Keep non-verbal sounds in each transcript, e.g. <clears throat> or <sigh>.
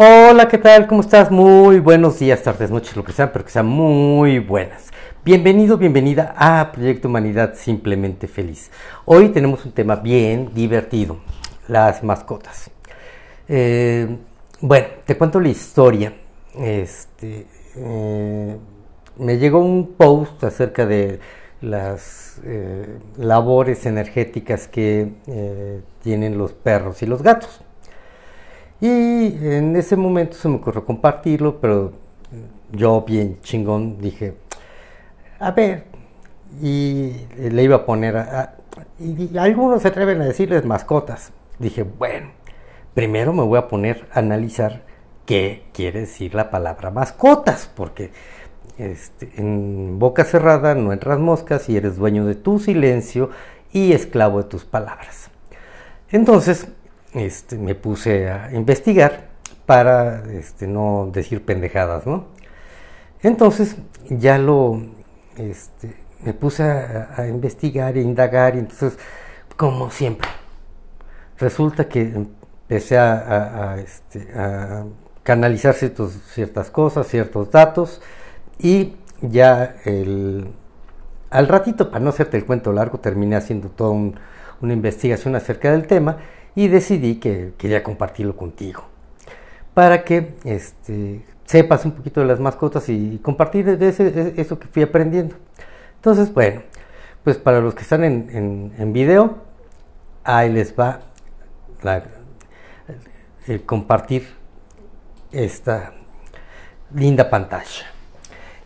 Hola, ¿qué tal? ¿Cómo estás? Muy buenos días, tardes, noches, lo que sea, pero que sean muy buenas. Bienvenido, bienvenida a Proyecto Humanidad Simplemente Feliz. Hoy tenemos un tema bien divertido, las mascotas. Eh, bueno, te cuento la historia. Este, eh, me llegó un post acerca de las eh, labores energéticas que tienen los perros y los gatos. Y en ese momento se me ocurrió compartirlo, pero yo bien chingón dije, a ver, y le iba a poner, y, algunos se atreven a decirles mascotas. Dije, bueno, primero me voy a poner a analizar qué quiere decir la palabra mascotas, porque este, en boca cerrada no entras moscas y eres dueño de tu silencio y esclavo de tus palabras. Entonces, este, me puse a investigar para este, no decir pendejadas, ¿no? Entonces ya lo, este, me puse a, investigar e indagar y entonces, como siempre, resulta que empecé a, este, canalizar ciertas cosas, ciertos datos y ya el, al ratito, para no hacerte el cuento largo, terminé haciendo toda una investigación acerca del tema y decidí que quería compartirlo contigo para que este, sepas un poquito de las mascotas y compartir eso que fui aprendiendo. Entonces, bueno, pues para los que están en, video, ahí les va el compartir esta linda pantalla.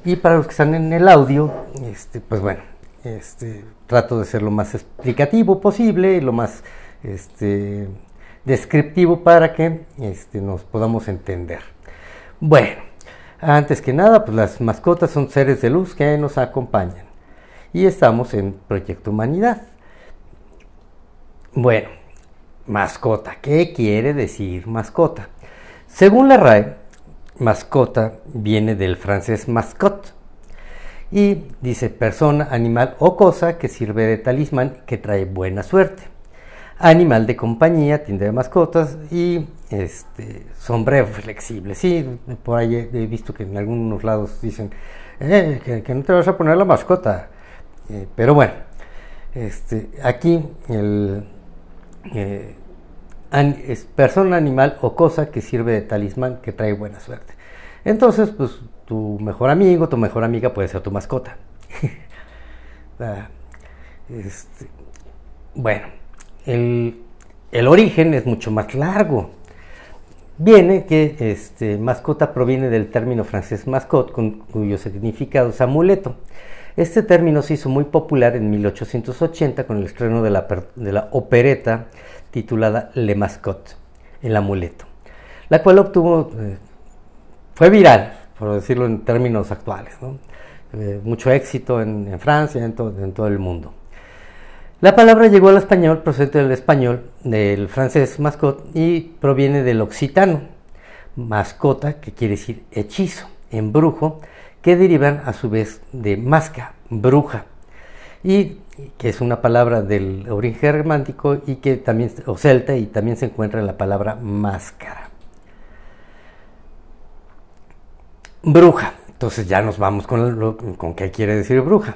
Y para los que están en el audio, este, pues bueno, este, trato de ser lo más explicativo posible, lo más este, descriptivo para que este, nos podamos entender. Bueno, antes que nada, pues las mascotas son seres de luz que nos acompañan y estamos en Proyecto Humanidad. Bueno, mascota, ¿qué quiere decir mascota? Según la RAE, mascota viene del francés mascotte y dice persona, animal o cosa que sirve de talismán que trae buena suerte animal de compañía, tienda de mascotas y este, sombrero flexible. Sí, por ahí he, visto que en algunos lados dicen eh, que, no te vas a poner la mascota. Eh, pero bueno, este, aquí el, eh, es persona, animal o cosa que sirve de talismán que trae buena suerte. Entonces, pues tu mejor amigo, tu mejor amiga puede ser tu mascota. <laughs> Ah, este, bueno, el, origen es mucho más largo. Viene que este, mascota proviene del término francés mascot, con, cuyo significado es amuleto. Este término se hizo muy popular en 1880 con el estreno de la, de la opereta titulada Le Mascot, el amuleto, la cual obtuvo, eh, fue viral, por decirlo en términos actuales, eh, mucho éxito en, Francia, en todo el mundo. La palabra llegó al español procede del español, del francés mascot y proviene del occitano, mascota, que quiere decir hechizo, embrujo, que derivan a su vez de masca, bruja, y que es una palabra del origen germánico y que también, o celta, y también se encuentra en la palabra máscara. Bruja, entonces ya nos vamos con qué quiere decir bruja.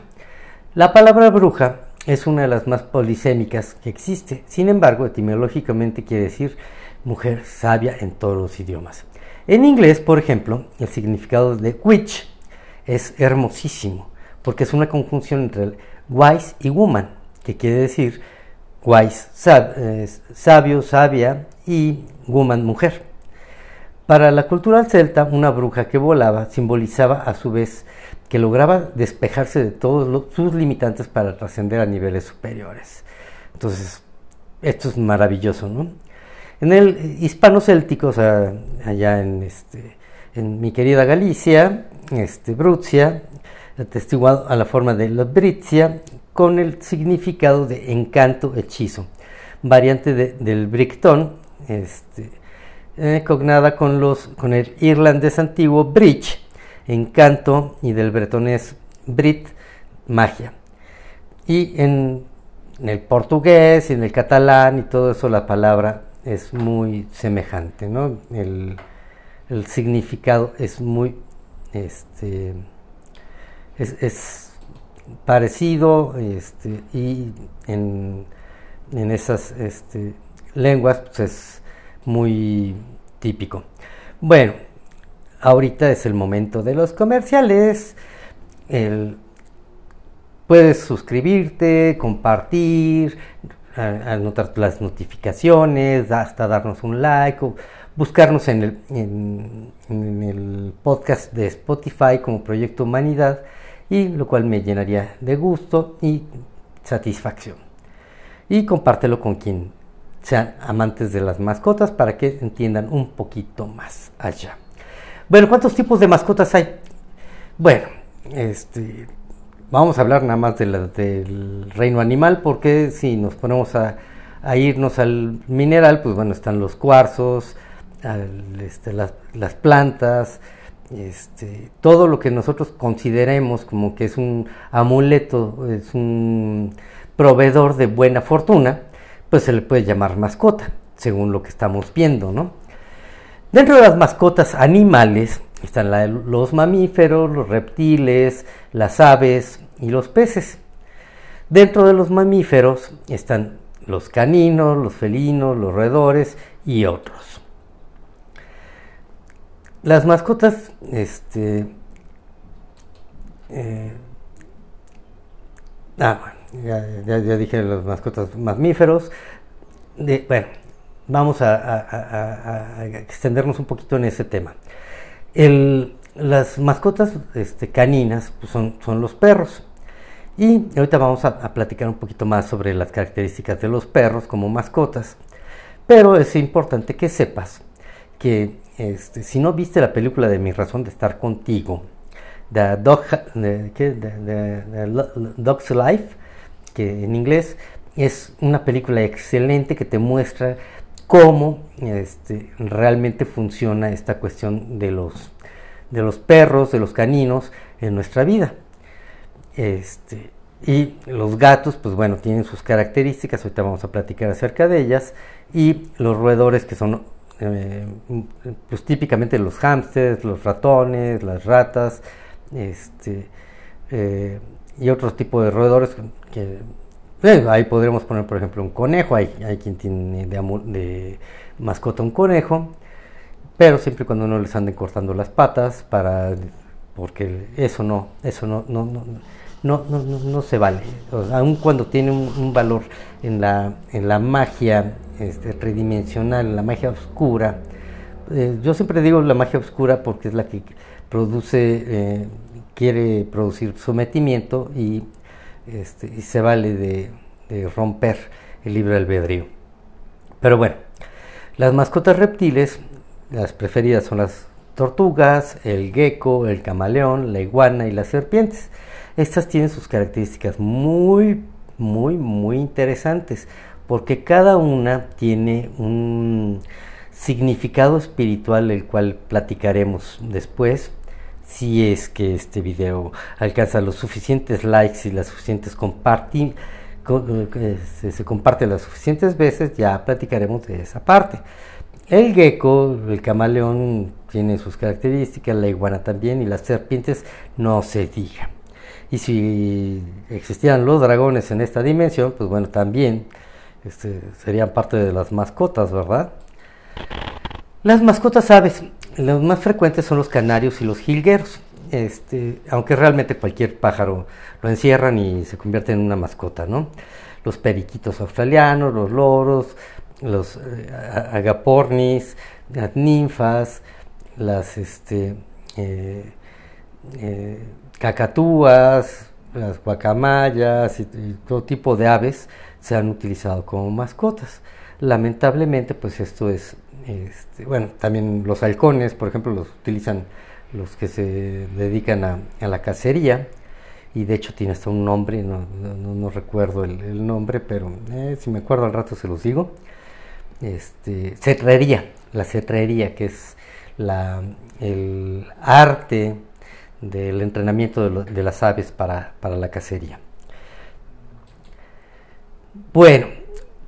La palabra bruja es una de las más polisémicas que existe. Sin embargo, etimológicamente quiere decir mujer sabia en todos los idiomas. En inglés, por ejemplo, el significado de witch es hermosísimo, porque es una conjunción entre wise y woman, que quiere decir wise, sabio, sabia, y woman, mujer. Para la cultura celta, una bruja que volaba simbolizaba a su vez que lograba despejarse de todos sus limitantes para trascender a niveles superiores. Entonces, esto es maravilloso, ¿no? En el hispano-céltico, allá en, este, en mi querida Galicia, este, Brucia, atestiguado a la forma de la Britzia, con el significado de encanto, hechizo, variante del brictón, este, eh, cognada con, los, con el irlandés antiguo bridge, encanto y del bretonés brit, magia. Y en, el portugués y en el catalán y todo eso la palabra es muy semejante, ¿no? El, significado es muy este, es, parecido este, y en, en esas este, lenguas pues es muy típico. Bueno, ahorita es el momento de los comerciales. puedes suscribirte, compartir, anotar las notificaciones, hasta darnos un like buscarnos en el, en, el podcast de Spotify como Proyecto Humanidad y lo cual me llenaría de gusto y satisfacción. Y compártelo con quien sean amantes de las mascotas para que entiendan un poquito más allá. Bueno, ¿cuántos tipos de mascotas hay? Bueno, este, vamos a hablar nada más de la, del reino animal porque si nos ponemos a, irnos al mineral, pues bueno, están los cuarzos, este, las, plantas, este, todo lo que nosotros consideremos como que es un amuleto, es un proveedor de buena fortuna, pues se le puede llamar mascota, según lo que estamos viendo, ¿no? Dentro de las mascotas animales están los mamíferos, los reptiles, las aves y los peces. Dentro de los mamíferos están los caninos, los felinos, los roedores y otros. Las mascotas, este, eh, ah, ya, dije los mascotas mamíferos. bueno, vamos a, extendernos un poquito en ese tema. las mascotas este, caninas pues, son, son, los perros. Y ahorita vamos a, platicar un poquito más sobre las características de los perros como mascotas. Pero es importante que sepas que este, si no viste la película de Mi razón de estar contigo, The, Dog's Life, que en inglés es una película excelente que te muestra cómo este, realmente funciona esta cuestión de los, de los perros, de los caninos en nuestra vida. Este, y los gatos, pues bueno, tienen sus características, ahorita vamos a platicar acerca de ellas, y los roedores que son eh, pues típicamente los hámsters, los ratones, las ratas, este, eh, y otros tipos de roedores que ahí podremos poner, por ejemplo, un conejo. Hay, hay quien tiene de, mascota un conejo, pero siempre cuando no les anden cortando las patas, para porque eso no, eso no, no, no, no, no, no se vale. aun cuando tiene un, valor en la, en la magia este, tridimensional, en la magia oscura, eh, yo siempre digo la magia oscura porque es la que produce, eh, quiere producir sometimiento y este, y se vale de, romper el libre albedrío. Pero bueno, las mascotas reptiles, las preferidas son las tortugas, el gecko, el camaleón, la iguana y las serpientes. Estas tienen sus características muy, muy, muy interesantes, porque cada una tiene un significado espiritual, el cual platicaremos después, si es que este video alcanza los suficientes likes y las suficientes compartir, se, comparte las suficientes veces, ya platicaremos de esa parte. El gecko, el camaleón, tiene sus características, la iguana también, y las serpientes no se diga. Y si existieran los dragones en esta dimensión, pues bueno, también este, serían parte de las mascotas, ¿verdad? Las mascotas aves los más frecuentes son los canarios y los jilgueros. Este, aunque realmente cualquier pájaro lo encierran y se convierte en una mascota, ¿no? Los periquitos australianos, los loros, los eh, agapornis, las ninfas, las este, eh, eh, cacatúas, las guacamayas y, todo tipo de aves se han utilizado como mascotas. Lamentablemente, pues esto es este, bueno, también los halcones, por ejemplo, los utilizan los que se dedican a, la cacería y de hecho tiene hasta un nombre, no, recuerdo el, nombre, pero eh, si me acuerdo al rato se los digo. Este, cetrería, la cetrería, que es la, el arte del entrenamiento de, las aves para, para la cacería. Bueno,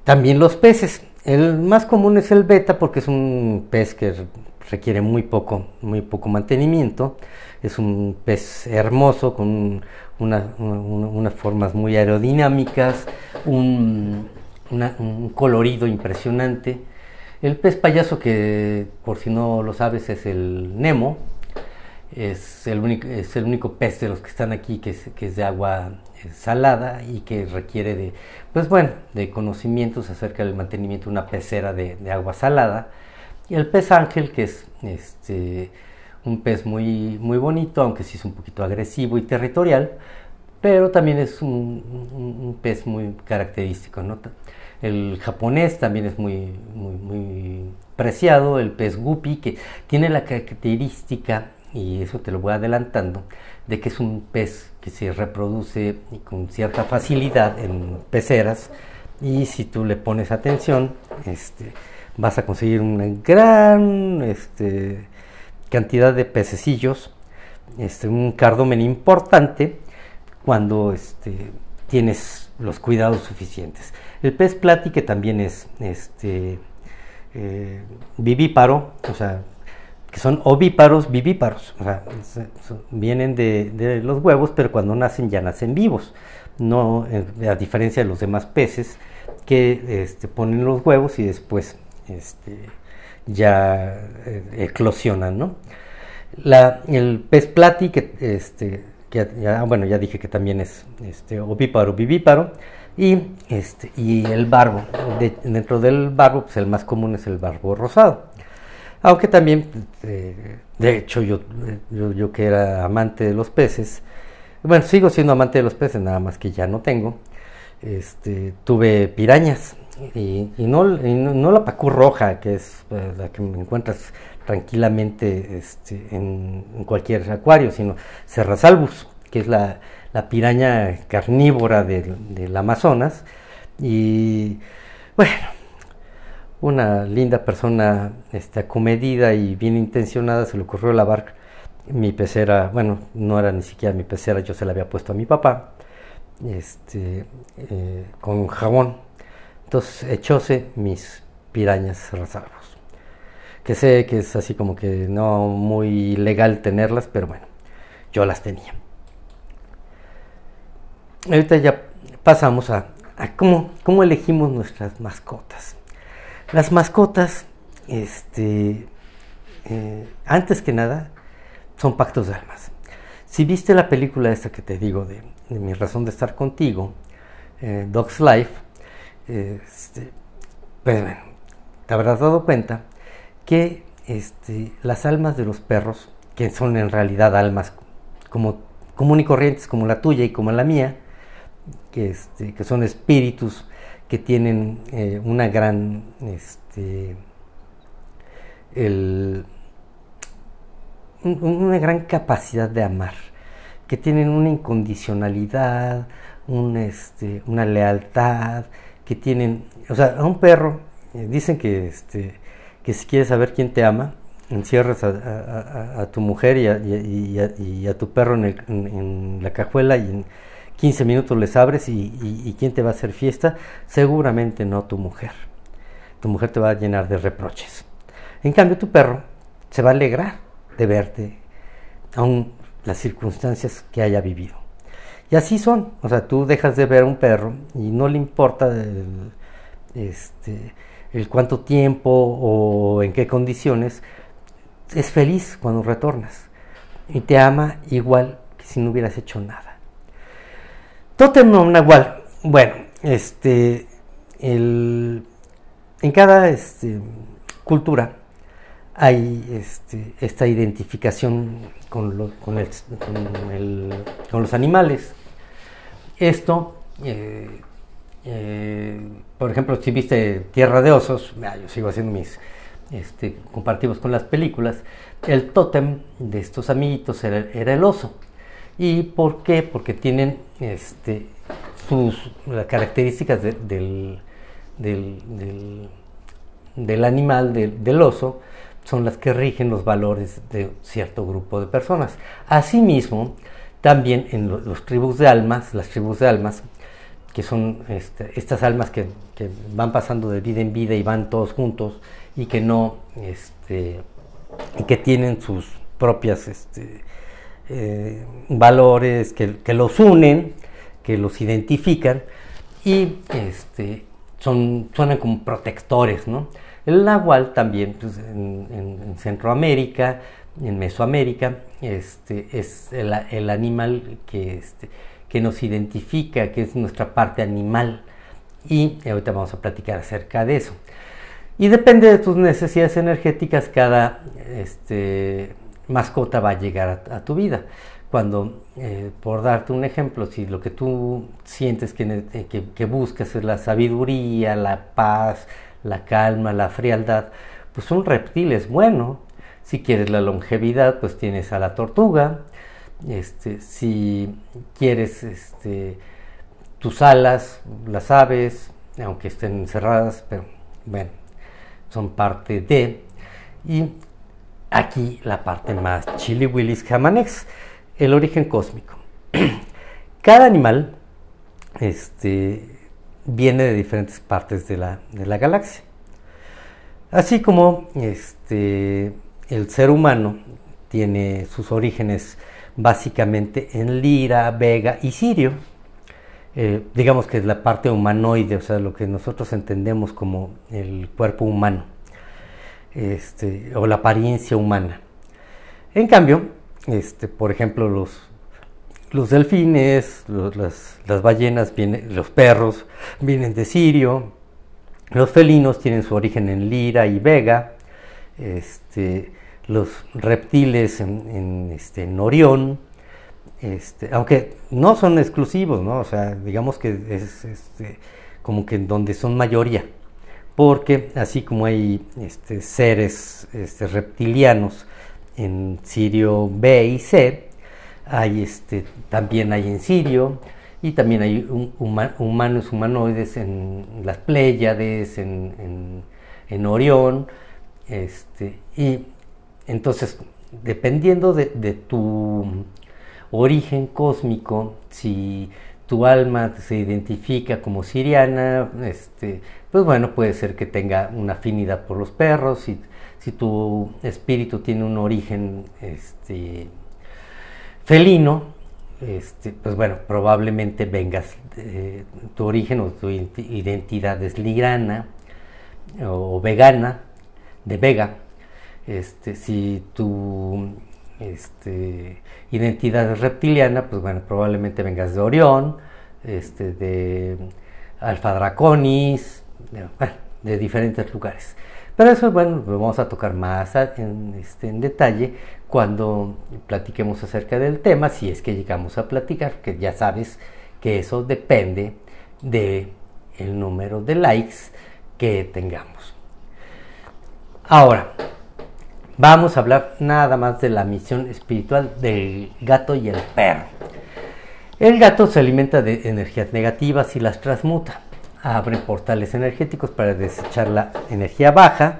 también los peces. El más común es el beta porque es un pez que requiere muy poco, muy poco mantenimiento. Es un pez hermoso con unas formas muy aerodinámicas, un, un colorido impresionante. El pez payaso que, por si no lo sabes, es el Nemo, es el único, es el único pez de los que están aquí que es, que es de agua eh, salada y que requiere de, pues bueno, de conocimientos acerca del mantenimiento de una pecera de, agua salada. Y el pez ángel, que es este, un pez muy, muy bonito, aunque sí es un poquito agresivo y territorial, pero también es un, pez muy característico. ¿no? El japonés también es muy, muy, muy preciado, el pez guppy, que tiene la característica y eso te lo voy adelantando, de que es un pez que se reproduce con cierta facilidad en peceras y si tú le pones atención, este, vas a conseguir una gran este, cantidad de pececillos, este, un cardomen importante cuando este, tienes los cuidados suficientes. El pez plati que también es este, eh, vivíparo, o sea, que son ovíparos, vivíparos, o sea, vienen de, los huevos, pero cuando nacen ya nacen vivos, no eh, a diferencia de los demás peces que este, ponen los huevos y después este, ya eh, eclosionan, ¿no? El pez plati, que, este, ya, bueno, ya dije que también es ovíparo, vivíparo, y, y el barbo, dentro del barbo, pues el más común es el barbo rosado. Aunque también, eh, de hecho, yo, yo, que era amante de los peces, bueno, sigo siendo amante de los peces, nada más que ya no tengo, este, tuve pirañas y, no, no, la pacú roja, que es eh, la que me encuentras tranquilamente este, en, cualquier acuario, sino Serrasalbus, que es la, la piraña carnívora del Amazonas. Y bueno, una linda persona este, acomedida y bien intencionada se le ocurrió lavar mi pecera, bueno, no era ni siquiera mi pecera, yo se la había puesto a mi papá, este, eh, con jabón. Entonces echóse mis pirañas resalvos. Que sé que es así como que no muy legal tenerlas, pero bueno, yo las tenía. Ahorita ya pasamos a, cómo, cómo elegimos nuestras mascotas. Las mascotas, este, eh, antes que nada, son pactos de almas. Si viste la película esta que te digo de, Mi razón de estar contigo, eh, Dog's Life, este, pues bueno, te habrás dado cuenta que este, las almas de los perros, que son en realidad almas como común y corrientes como la tuya y como la mía, que, este, que son espíritus que tienen eh, una gran este, una gran capacidad de amar, que tienen una incondicionalidad, este, una lealtad, que tienen, o sea, a un perro, eh, dicen que, este, que si quieres saber quién te ama, encierras a, tu mujer y a, tu perro en, en la cajuela y en, 15 minutos les abres y, ¿quién te va a hacer fiesta? Seguramente no tu mujer. Tu mujer te va a llenar de reproches. En cambio, tu perro se va a alegrar de verte, aun las circunstancias que haya vivido. Y así son. O sea, tú dejas de ver a un perro y no le importa el, este, el cuánto tiempo o en qué condiciones. Es feliz cuando retornas y te ama igual que si no hubieras hecho nada. Totem Nahual. Bueno, este, en cada este, cultura hay este, esta identificación con, los animales. Esto, eh, eh, por ejemplo, si viste Tierra de Osos, yo sigo haciendo mis este, comparativos con las películas, el tótem de estos amiguitos era el oso. ¿Y por qué? Porque tienen este, sus las características del, del, del, animal, del, oso, son las que rigen los valores de cierto grupo de personas. Asimismo, también en los, tribus de almas, las tribus de almas, que son este, estas almas que, van pasando de vida en vida y van todos juntos y que no, este, y que tienen sus propias este, eh, valores que, los unen, que los identifican y este, son, suenan como protectores. ¿no? El nahual también pues, en, Centroamérica, en Mesoamérica, este, es el, animal que, este, que nos identifica, que es nuestra parte animal. Y ahorita vamos a platicar acerca de eso. Y depende de tus necesidades energéticas, cada este, mascota va a llegar a, tu vida. Cuando, eh, por darte un ejemplo, si lo que tú sientes eh, que, que, buscas es la sabiduría, la paz, la calma, la frialdad, pues un reptil es bueno. Si quieres la longevidad, pues tienes a la tortuga. Este, si quieres este, tus alas, las aves, aunque estén cerradas, pero bueno, son parte de. Y aquí la parte más chili willis jamanex, el origen cósmico. <clears throat> Cada animal este, viene de diferentes partes de la, galaxia. Así como este, el ser humano tiene sus orígenes básicamente en Lira, Vega y Sirio. Eh, digamos que es la parte humanoide, o sea, lo que nosotros entendemos como el cuerpo humano este, o la apariencia humana. En cambio, este, por ejemplo, los, delfines, las, ballenas, los perros vienen de Sirio, los felinos tienen su origen en Lira y Vega, este, los reptiles en, este, en Orión, aunque no son exclusivos. O sea, digamos que es como que donde son mayoría porque así como hay este, seres este, reptilianos en Sirio B y C, este, también hay en Sirio y también hay humanos humanoides en las Pléyades, en, Orión, y entonces dependiendo de, de tu origen cósmico, si tu alma se identifica como siriana, este, pues bueno, puede ser que tenga una afinidad por los perros, si, si tu espíritu tiene un origen este, felino, este, pues bueno, probablemente vengas, tu origen o tu identidad es ligrana o, vegana, de vega, este, si tu este, identidad reptiliana, pues bueno, probablemente vengas de Orión, este, de Alfa Draconis, de, diferentes lugares. Pero eso, bueno, lo vamos a tocar más en, este, en detalle cuando platiquemos acerca del tema, si es que llegamos a platicar, que ya sabes que eso depende de el número de likes que tengamos. Ahora, Vamos a hablar nada más de la misión espiritual del gato y el perro. El gato se alimenta de energías negativas y las transmuta. Abre portales energéticos para desechar la energía baja.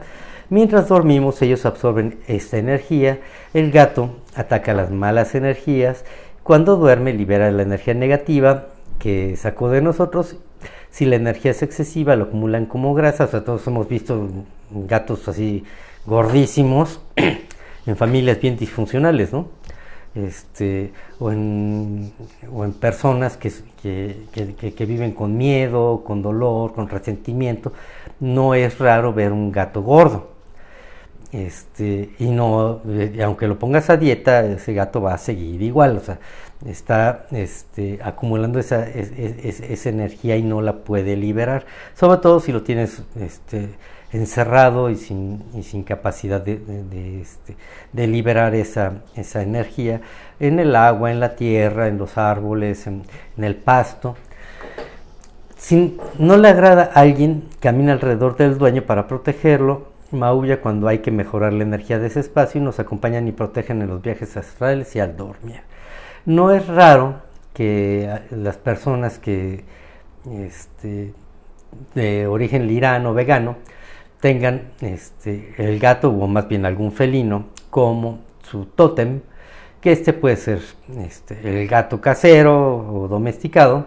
Mientras dormimos ellos absorben esta energía. El gato ataca las malas energías. Cuando duerme libera la energía negativa que sacó de nosotros. Si la energía es excesiva lo acumulan como grasa. Todos hemos visto gatos así gordísimos <clears throat> en familias bien disfuncionales, ¿no? Este, o, en, o en personas que, que, viven con miedo, con dolor, con resentimiento. No es raro ver un gato gordo. Este, y no, eh, aunque lo pongas a dieta, ese gato va a seguir igual, o sea, está este, acumulando esa, esa energía y no la puede liberar, sobre todo si lo tienes este, encerrado y sin, y sin capacidad de, de, este, de, liberar esa, esa energía en el agua, en la tierra, en los árboles, en, el pasto. Si no le agrada a alguien, camina alrededor del dueño para protegerlo, maulla cuando hay que mejorar la energía de ese espacio y nos acompañan y protegen en los viajes astrales y al dormir. No es raro que las personas que este, de origen lirano, vegano, tengan este, el gato o más bien algún felino como su tótem, que este puede ser este, el gato casero o domesticado,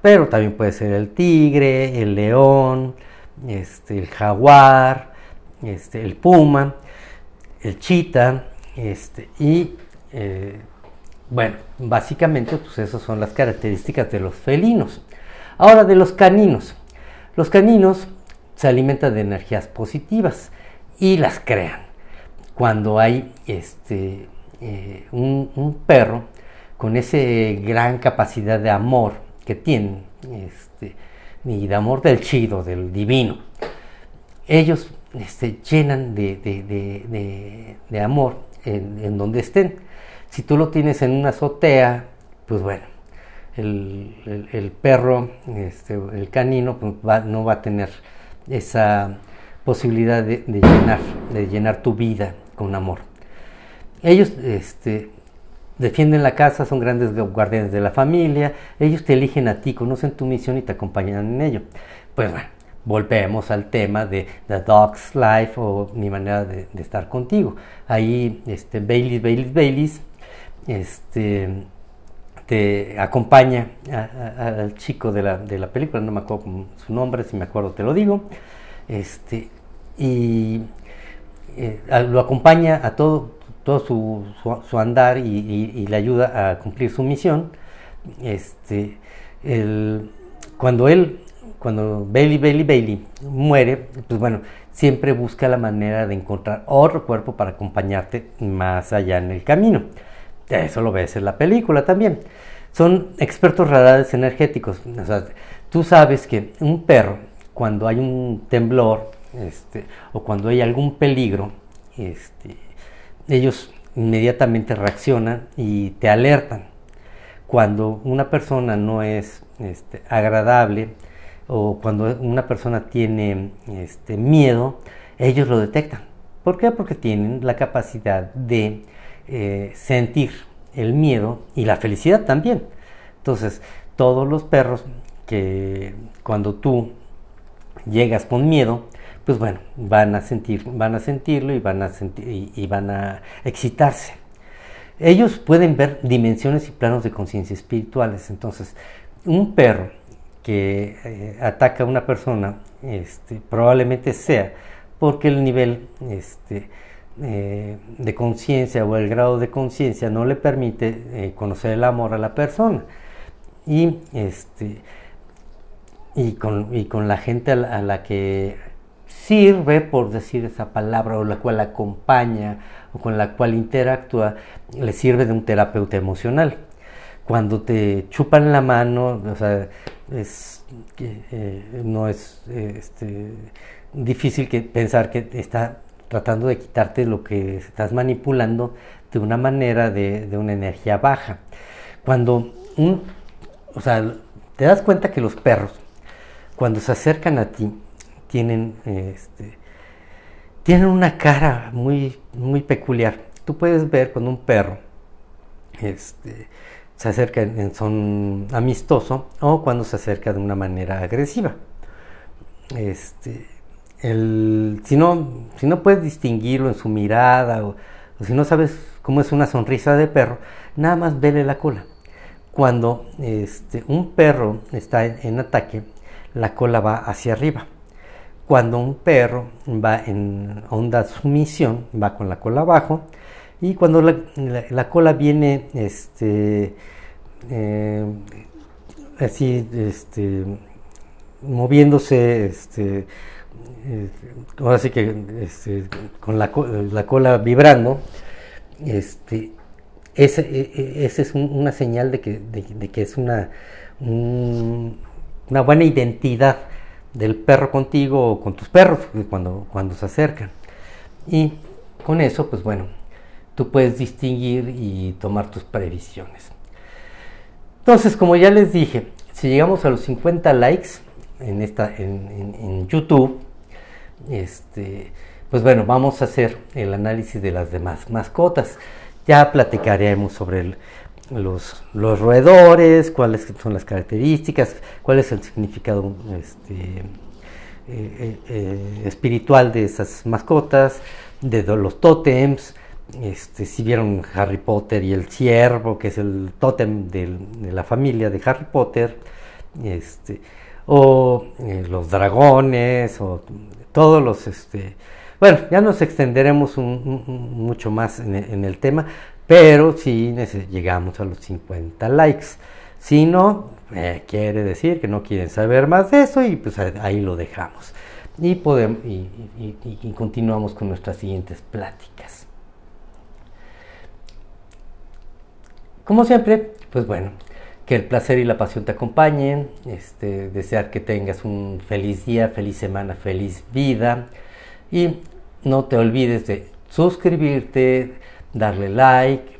pero también puede ser el tigre, el león, este, el jaguar, este, el puma. el chita, este, y bueno, básicamente pues esas son las características de los felinos. Ahora de los caninos. Los caninos se alimentan de energías positivas y las crean. Cuando hay este, eh, un, perro con esa gran capacidad de amor que tienen, este, y de amor del chido, del divino, ellos este, llenan de, amor en donde estén. Si tú lo tienes en una azotea, pues bueno, el, perro, este, el canino, pues no va a tener esa posibilidad de, llenar, tu vida con amor. Ellos este, defienden la casa, son grandes guardianes de la familia, ellos te eligen a ti, conocen tu misión y te acompañan en ello. Pues bueno, volvemos al tema de The Dog's Life o mi manera de, estar contigo. Ahí, este, Baileys, Baileys, Baileys, este, te acompaña al chico de la, de la, película, no me acuerdo su nombre, si me acuerdo te lo digo, este, y eh, lo acompaña a todo, todo su, su, andar y, le ayuda a cumplir su misión. Este, el, cuando él, cuando Bailey, Bailey, Bailey muere, pues bueno, siempre busca la manera de encontrar otro cuerpo para acompañarte más allá en el camino. Eso lo ves en la película también. Son expertos radares energéticos. Tú sabes que un perro, cuando hay un temblor este, o cuando hay algún peligro, este, ellos inmediatamente reaccionan y te alertan. Cuando una persona no es este, agradable o cuando una persona tiene este, miedo, ellos lo detectan. ¿Por qué? Porque tienen la capacidad de eh, sentir el miedo y la felicidad también. Entonces, todos los perros que cuando tú llegas con miedo, pues bueno, van a sentir, van a sentirlo y van a sentir y, van a excitarse. Ellos pueden ver dimensiones y planos de conciencia espirituales. Entonces, un perro que eh, ataca a una persona, este, probablemente sea porque el nivel este, eh, de conciencia o el grado de conciencia no le permite eh, conocer el amor a la persona. Y, este, y, con, y con la gente a la, que sirve, por decir esa palabra, o la cual acompaña, o con la cual interactúa, le sirve de un terapeuta emocional. Cuando te chupan la mano, o sea, es, eh, no es este, difícil pensar que está tratando de quitarte lo que estás manipulando de una manera de, una energía baja. Cuando un, o sea, te das cuenta que los perros, cuando se acercan a ti, tienen, este, tienen una cara muy, muy peculiar. Tú puedes ver cuando un perro este, se acerca en son amistoso o cuando se acerca de una manera agresiva. Este, el, si, no, si no puedes distinguirlo en su mirada o, si no sabes cómo es una sonrisa de perro, nada más vele la cola. Cuando este, un perro está en, ataque, la cola va hacia arriba. Cuando un perro va en onda sumisión, va con la cola abajo. Y cuando la, cola viene este, eh, así, este, moviéndose, este, eh, que este, con la, cola vibrando, este, esa e, e, es una señal de que, es una, buena identidad del perro contigo o con tus perros cuando se acercan. Y con eso, pues bueno, tú puedes distinguir y tomar tus previsiones. Entonces, como ya les dije, si llegamos a los 50 likes en, esta, en YouTube, este, pues bueno, vamos a hacer el análisis de las demás mascotas. Ya platicaremos sobre los, los, roedores, cuáles son las características, cuál es el significado este, eh, eh, eh, espiritual de esas mascotas, de los tótems, este, si vieron Harry Potter y el ciervo, que es el tótem de la familia de Harry Potter, este, o los dragones, o todos los, este, Bueno, ya nos extenderemos mucho más en, el tema, pero si llegamos a los 50 likes. Si no, eh, quiere decir que no quieren saber más de eso y pues ahí lo dejamos. Y, podemos, y continuamos con nuestras siguientes pláticas. Como siempre, pues bueno, que el placer y la pasión te acompañen, este, desear que tengas un feliz día, feliz semana, feliz vida. Y no te olvides de suscribirte, darle like,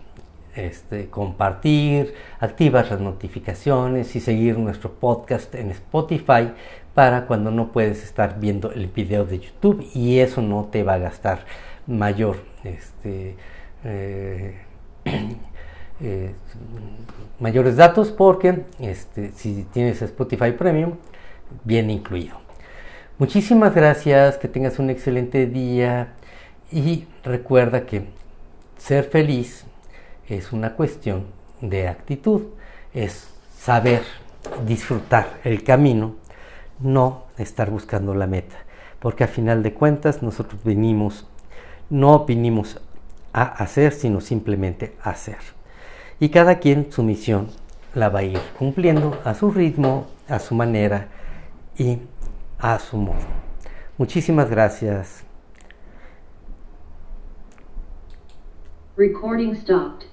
este, compartir, activar las notificaciones y seguir nuestro podcast en Spotify para cuando no puedes estar viendo el video de YouTube y eso no te va a gastar mayor este, eh, <clears throat> eh, mayores datos porque este, si tienes Spotify Premium, bien incluido. Muchísimas gracias, que tengas un excelente día y recuerda que ser feliz es una cuestión de actitud, es saber disfrutar el camino, no estar buscando la meta, porque a final de cuentas nosotros venimos, no vinimos a hacer, sino simplemente hacer y cada quien su misión la va a ir cumpliendo a su ritmo, a su manera y a su modo. Muchísimas gracias. Recording stopped.